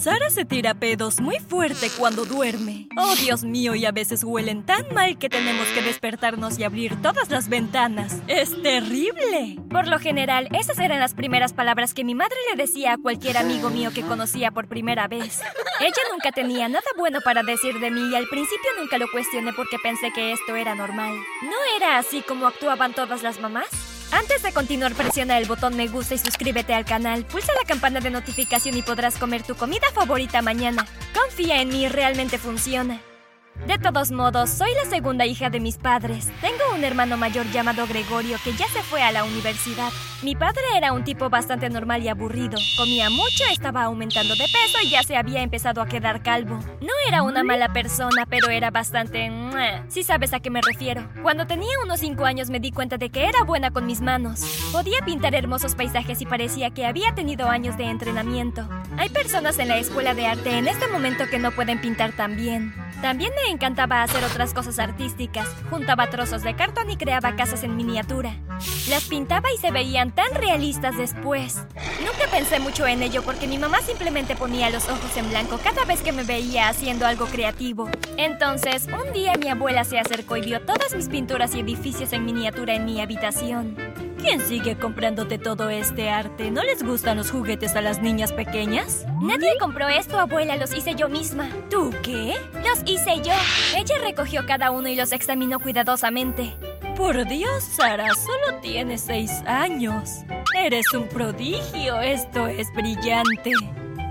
Sara se tira pedos muy fuerte cuando duerme. Oh, Dios mío, y a veces huelen tan mal que tenemos que despertarnos y abrir todas las ventanas. Es terrible. Por lo general, esas eran las primeras palabras que mi madre le decía a cualquier amigo mío que conocía por primera vez. Ella nunca tenía nada bueno para decir de mí y al principio nunca lo cuestioné porque pensé que esto era normal. ¿No era así como actuaban todas las mamás? Antes de continuar, presiona el botón me gusta y suscríbete al canal. Pulsa la campana de notificación y podrás comer tu comida favorita mañana. Confía en mí, realmente funciona. De todos modos, soy la segunda hija de mis padres. Tengo un hermano mayor llamado Gregorio que ya se fue a la universidad. Mi padre era un tipo bastante normal y aburrido. Comía mucho, estaba aumentando de peso y ya se había empezado a quedar calvo. No era una mala persona, pero era bastante... Si sabes a qué me refiero. Cuando tenía unos 5 años me di cuenta de que era buena con mis manos. Podía pintar hermosos paisajes y parecía que había tenido años de entrenamiento. Hay personas en la escuela de arte en este momento que no pueden pintar tan bien. También me encantaba hacer otras cosas artísticas. Juntaba trozos de cartón y creaba casas en miniatura. Las pintaba y se veían tan realistas después. Nunca pensé mucho en ello porque mi mamá simplemente ponía los ojos en blanco cada vez que me veía haciendo algo creativo. Entonces, un día mi abuela se acercó y vio todas mis pinturas y edificios en miniatura en mi habitación. ¿Quién sigue comprándote todo este arte? ¿No les gustan los juguetes a las niñas pequeñas? Nadie compró esto, abuela, los hice yo misma. ¿Tú qué? Los hice yo. Ella recogió cada uno y los examinó cuidadosamente. Por Dios, Sara, solo tienes seis años. Eres un prodigio, esto es brillante.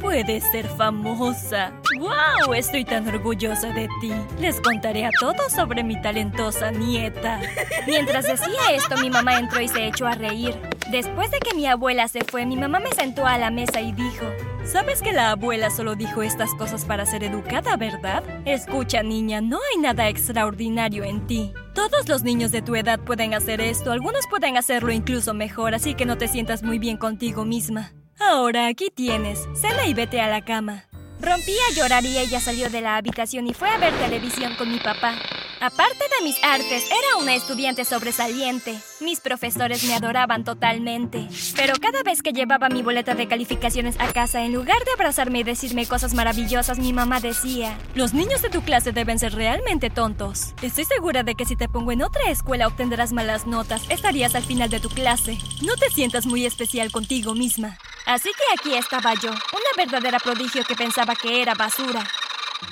Puedes ser famosa. ¡Wow! Estoy tan orgullosa de ti. Les contaré a todos sobre mi talentosa nieta. Mientras decía esto, mi mamá entró y se echó a reír. Después de que mi abuela se fue, mi mamá me sentó a la mesa y dijo... ¿Sabes que la abuela solo dijo estas cosas para ser educada, verdad? Escucha, niña, no hay nada extraordinario en ti. Todos los niños de tu edad pueden hacer esto, algunos pueden hacerlo incluso mejor, así que no te sientas muy bien contigo misma. Ahora aquí tienes, cena y vete a la cama. Rompí a llorar y ella salió de la habitación y fue a ver televisión con mi papá. Aparte de mis artes, era una estudiante sobresaliente. Mis profesores me adoraban totalmente. Pero cada vez que llevaba mi boleta de calificaciones a casa, en lugar de abrazarme y decirme cosas maravillosas, mi mamá decía, Los niños de tu clase deben ser realmente tontos. Estoy segura de que si te pongo en otra escuela obtendrás malas notas, estarías al final de tu clase. No te sientas muy especial contigo misma. Así que aquí estaba yo, una verdadera prodigio que pensaba que era basura.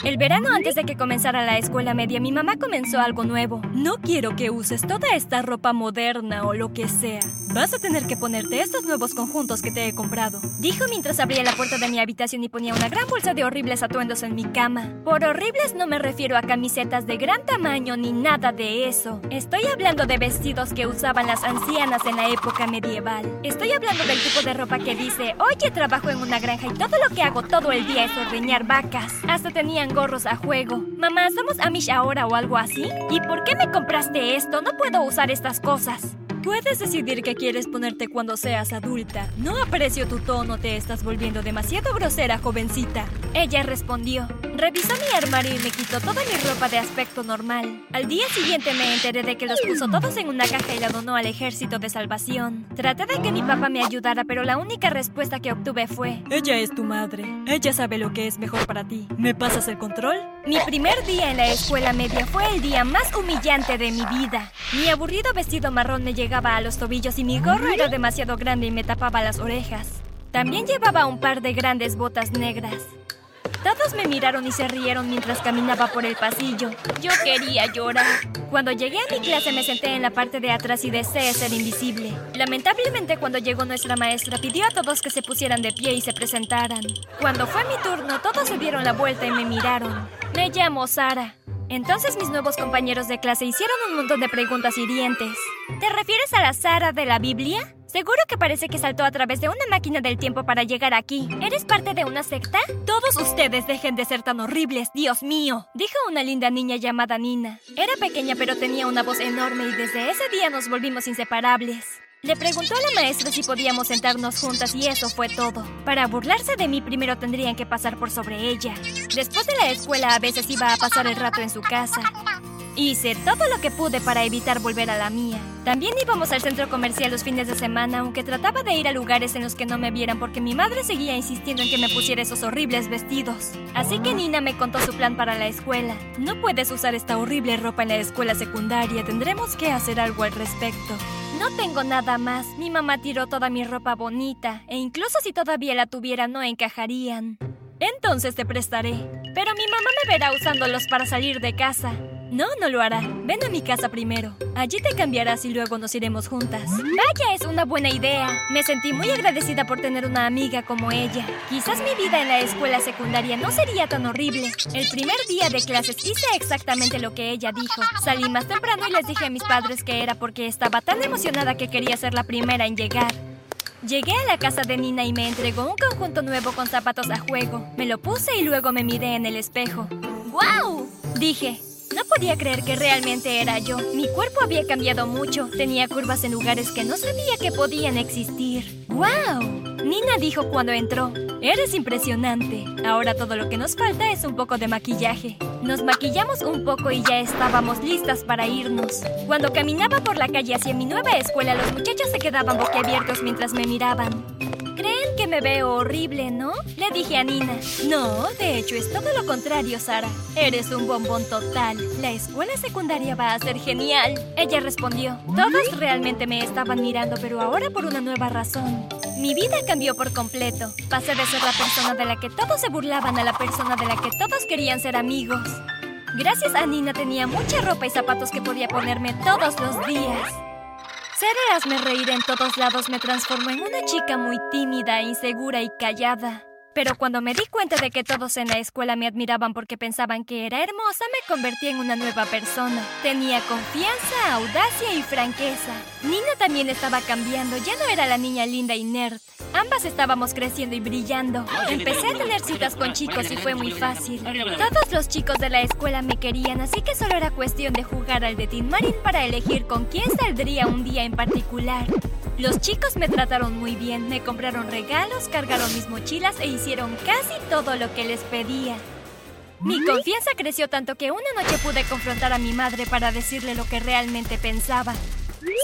El verano antes de que comenzara la escuela media, mi mamá comenzó algo nuevo. No quiero que uses toda esta ropa moderna o lo que sea. Vas a tener que ponerte estos nuevos conjuntos que te he comprado. Dijo mientras abría la puerta de mi habitación y ponía una gran bolsa de horribles atuendos en mi cama. Por horribles no me refiero a camisetas de gran tamaño ni nada de eso. Estoy hablando de vestidos que usaban las ancianas en la época medieval. Estoy hablando del tipo de ropa que dice, oye, trabajo en una granja y todo lo que hago todo el día es ordeñar vacas. Hasta tenía gorros a juego. Mamá, ¿somos Amish ahora o algo así? ¿Y por qué me compraste esto? No puedo usar estas cosas. Puedes decidir qué quieres ponerte cuando seas adulta. No aprecio tu tono, te estás volviendo demasiado grosera, jovencita. Ella respondió. Revisó mi armario y me quitó toda mi ropa de aspecto normal. Al día siguiente me enteré de que los puso todos en una caja y la donó al ejército de salvación. Traté de que mi papá me ayudara, pero la única respuesta que obtuve fue... Ella es tu madre. Ella sabe lo que es mejor para ti. ¿Me pasas el control? Mi primer día en la escuela media fue el día más humillante de mi vida. Mi aburrido vestido marrón me llegaba a los tobillos y mi gorro era demasiado grande y me tapaba las orejas. También llevaba un par de grandes botas negras. Todos me miraron y se rieron mientras caminaba por el pasillo. Yo quería llorar. Cuando llegué a mi clase me senté en la parte de atrás y deseé ser invisible. Lamentablemente cuando llegó nuestra maestra pidió a todos que se pusieran de pie y se presentaran. Cuando fue mi turno todos se dieron la vuelta y me miraron. Me llamo Sara. Entonces mis nuevos compañeros de clase hicieron un montón de preguntas hirientes. ¿Te refieres a la Sara de la Biblia? Seguro que parece que saltó a través de una máquina del tiempo para llegar aquí. ¿Eres parte de una secta? Todos ustedes dejen de ser tan horribles, Dios mío, dijo una linda niña llamada Nina. Era pequeña pero tenía una voz enorme y desde ese día nos volvimos inseparables. Le preguntó a la maestra si podíamos sentarnos juntas y eso fue todo. Para burlarse de mí primero tendrían que pasar por sobre ella. Después de la escuela a veces iba a pasar el rato en su casa. Hice todo lo que pude para evitar volver a la mía. También íbamos al centro comercial los fines de semana, aunque trataba de ir a lugares en los que no me vieran porque mi madre seguía insistiendo en que me pusiera esos horribles vestidos. Así que Nina me contó su plan para la escuela. No puedes usar esta horrible ropa en la escuela secundaria, tendremos que hacer algo al respecto. No tengo nada más. Mi mamá tiró toda mi ropa bonita, e incluso si todavía la tuviera no encajarían. Entonces te prestaré. Pero mi mamá me verá usándolos para salir de casa. No, no lo hará. Ven a mi casa primero. Allí te cambiarás y luego nos iremos juntas. Vaya, es una buena idea. Me sentí muy agradecida por tener una amiga como ella. Quizás mi vida en la escuela secundaria no sería tan horrible. El primer día de clases hice exactamente lo que ella dijo. Salí más temprano y les dije a mis padres que era porque estaba tan emocionada que quería ser la primera en llegar. Llegué a la casa de Nina y me entregó un conjunto nuevo con zapatos a juego. Me lo puse y luego me miré en el espejo. ¡Guau! Dije, no podía creer que realmente era yo. Mi cuerpo había cambiado mucho. Tenía curvas en lugares que no sabía que podían existir. ¡Wow! Nina dijo cuando entró. Eres impresionante. Ahora todo lo que nos falta es un poco de maquillaje. Nos maquillamos un poco y ya estábamos listas para irnos. Cuando caminaba por la calle hacia mi nueva escuela, los muchachos se quedaban boquiabiertos mientras me miraban que me veo horrible, ¿no? Le dije a Nina. No, de hecho es todo lo contrario, Sara. Eres un bombón total. La escuela secundaria va a ser genial. Ella respondió. Todos realmente me estaban mirando, pero ahora por una nueva razón. Mi vida cambió por completo. Pasé de ser la persona de la que todos se burlaban a la persona de la que todos querían ser amigos. Gracias a Nina tenía mucha ropa y zapatos que podía ponerme todos los días. Ser me reír en todos lados me transformó en una chica muy tímida, insegura y callada. Pero cuando me di cuenta de que todos en la escuela me admiraban porque pensaban que era hermosa, me convertí en una nueva persona. Tenía confianza, audacia y franqueza. Nina también estaba cambiando, ya no era la niña linda y nerd. Ambas estábamos creciendo y brillando. Empecé a tener citas con chicos y fue muy fácil. Todos los chicos de la escuela me querían, así que solo era cuestión de jugar al de Tin Marin para elegir con quién saldría un día en particular. Los chicos me trataron muy bien, me compraron regalos, cargaron mis mochilas e hicieron casi todo lo que les pedía. Mi confianza creció tanto que una noche pude confrontar a mi madre para decirle lo que realmente pensaba.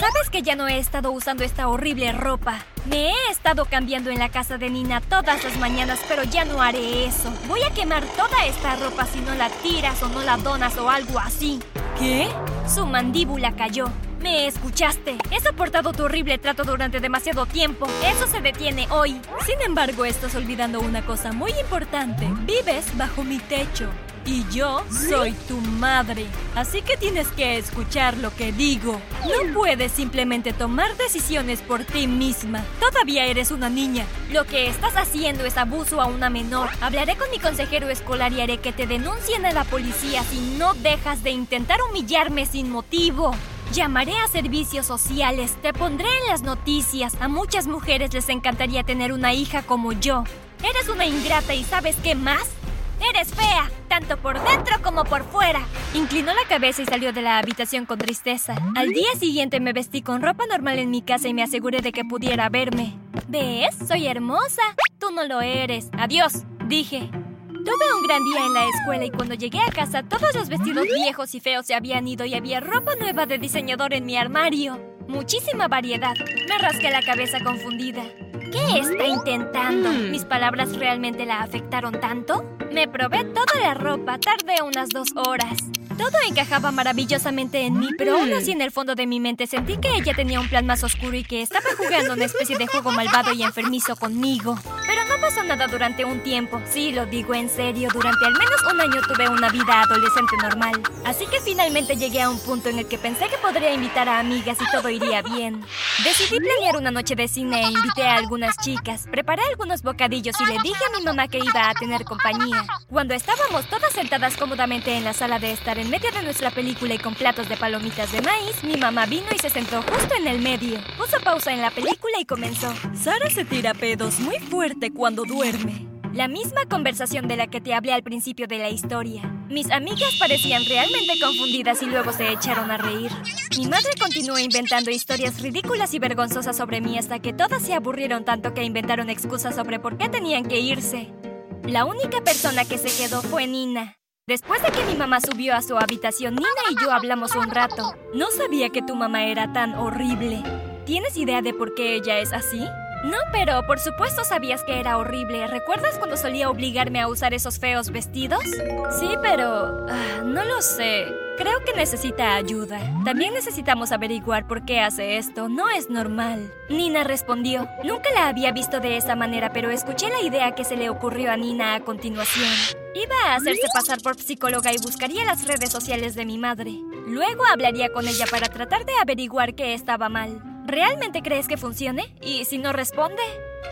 ¿Sabes que ya no he estado usando esta horrible ropa? Me he estado cambiando en la casa de Nina todas las mañanas, pero ya no haré eso. Voy a quemar toda esta ropa si no la tiras o no la donas o algo así. ¿Qué? Su mandíbula cayó. ¿Me escuchaste? He soportado tu horrible trato durante demasiado tiempo. Eso se detiene hoy. Sin embargo, estás olvidando una cosa muy importante. Vives bajo mi techo. Y yo soy tu madre. Así que tienes que escuchar lo que digo. No puedes simplemente tomar decisiones por ti misma. Todavía eres una niña. Lo que estás haciendo es abuso a una menor. Hablaré con mi consejero escolar y haré que te denuncien a la policía si no dejas de intentar humillarme sin motivo. Llamaré a servicios sociales, te pondré en las noticias. A muchas mujeres les encantaría tener una hija como yo. Eres una ingrata y ¿sabes qué más? Eres fea, tanto por dentro como por fuera. Inclinó la cabeza y salió de la habitación con tristeza. Al día siguiente me vestí con ropa normal en mi casa y me aseguré de que pudiera verme. ¿Ves? Soy hermosa. Tú no lo eres. Adiós, dije. Tuve un gran día en la escuela y cuando llegué a casa todos los vestidos viejos y feos se habían ido y había ropa nueva de diseñador en mi armario. Muchísima variedad. Me rasqué la cabeza confundida. ¿Qué está intentando? Hmm. ¿Mis palabras realmente la afectaron tanto? Me probé toda la ropa, tardé unas dos horas. Todo encajaba maravillosamente en mí, pero aún así en el fondo de mi mente sentí que ella tenía un plan más oscuro y que estaba jugando una especie de juego malvado y enfermizo conmigo. Pero pasó nada durante un tiempo. Sí, lo digo en serio, durante al menos un año tuve una vida adolescente normal. Así que finalmente llegué a un punto en el que pensé que podría invitar a amigas y todo iría bien. Decidí planear una noche de cine e invité a algunas chicas. Preparé algunos bocadillos y le dije a mi mamá que iba a tener compañía. Cuando estábamos todas sentadas cómodamente en la sala de estar en medio de nuestra película y con platos de palomitas de maíz, mi mamá vino y se sentó justo en el medio. Puso pausa en la película y comenzó. Sara se tira pedos muy fuerte cuando duerme. La misma conversación de la que te hablé al principio de la historia. Mis amigas parecían realmente confundidas y luego se echaron a reír. Mi madre continuó inventando historias ridículas y vergonzosas sobre mí hasta que todas se aburrieron tanto que inventaron excusas sobre por qué tenían que irse. La única persona que se quedó fue Nina. Después de que mi mamá subió a su habitación, Nina y yo hablamos un rato. No sabía que tu mamá era tan horrible. ¿Tienes idea de por qué ella es así? No, pero por supuesto sabías que era horrible. ¿Recuerdas cuando solía obligarme a usar esos feos vestidos? Sí, pero... Ah, no lo sé. Creo que necesita ayuda. También necesitamos averiguar por qué hace esto. No es normal. Nina respondió. Nunca la había visto de esa manera, pero escuché la idea que se le ocurrió a Nina a continuación. Iba a hacerse pasar por psicóloga y buscaría las redes sociales de mi madre. Luego hablaría con ella para tratar de averiguar qué estaba mal. ¿Realmente crees que funcione? ¿Y si no responde?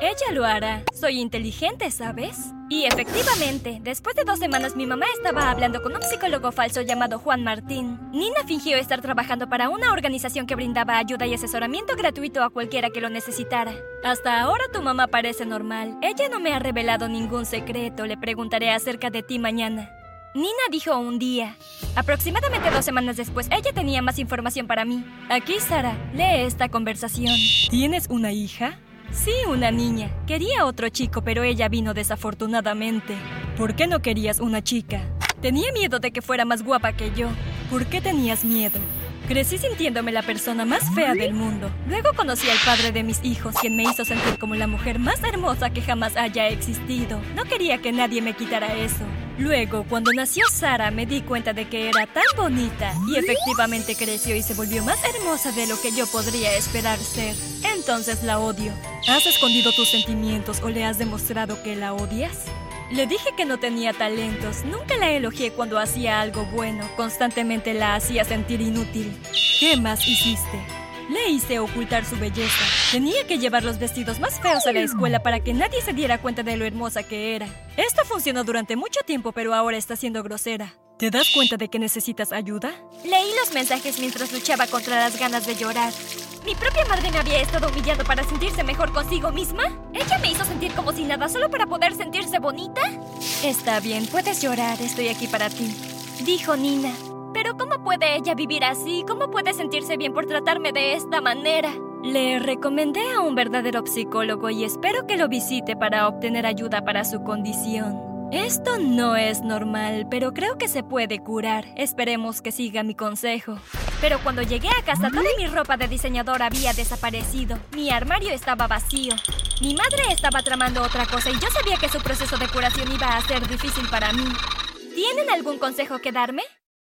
Ella lo hará. Soy inteligente, ¿sabes? Y efectivamente, después de dos semanas mi mamá estaba hablando con un psicólogo falso llamado Juan Martín. Nina fingió estar trabajando para una organización que brindaba ayuda y asesoramiento gratuito a cualquiera que lo necesitara. Hasta ahora tu mamá parece normal. Ella no me ha revelado ningún secreto. Le preguntaré acerca de ti mañana. Nina dijo un día. Aproximadamente dos semanas después, ella tenía más información para mí. Aquí, Sara, lee esta conversación. ¿Tienes una hija? Sí, una niña. Quería otro chico, pero ella vino desafortunadamente. ¿Por qué no querías una chica? Tenía miedo de que fuera más guapa que yo. ¿Por qué tenías miedo? Crecí sintiéndome la persona más fea del mundo. Luego conocí al padre de mis hijos, quien me hizo sentir como la mujer más hermosa que jamás haya existido. No quería que nadie me quitara eso. Luego, cuando nació Sara, me di cuenta de que era tan bonita y efectivamente creció y se volvió más hermosa de lo que yo podría esperar ser. Entonces la odio. ¿Has escondido tus sentimientos o le has demostrado que la odias? Le dije que no tenía talentos, nunca la elogié cuando hacía algo bueno, constantemente la hacía sentir inútil. ¿Qué más hiciste? Le hice ocultar su belleza. Tenía que llevar los vestidos más feos a la escuela para que nadie se diera cuenta de lo hermosa que era. Esto funcionó durante mucho tiempo, pero ahora está siendo grosera. ¿Te das cuenta de que necesitas ayuda? Leí los mensajes mientras luchaba contra las ganas de llorar. ¿Mi propia madre me había estado humillando para sentirse mejor consigo misma? ¿Ella me hizo sentir como si nada solo para poder sentirse bonita? Está bien, puedes llorar, estoy aquí para ti. Dijo Nina. Pero ¿cómo puede ella vivir así? ¿Cómo puede sentirse bien por tratarme de esta manera? Le recomendé a un verdadero psicólogo y espero que lo visite para obtener ayuda para su condición. Esto no es normal, pero creo que se puede curar. Esperemos que siga mi consejo. Pero cuando llegué a casa, toda mi ropa de diseñador había desaparecido. Mi armario estaba vacío. Mi madre estaba tramando otra cosa y yo sabía que su proceso de curación iba a ser difícil para mí. ¿Tienen algún consejo que darme?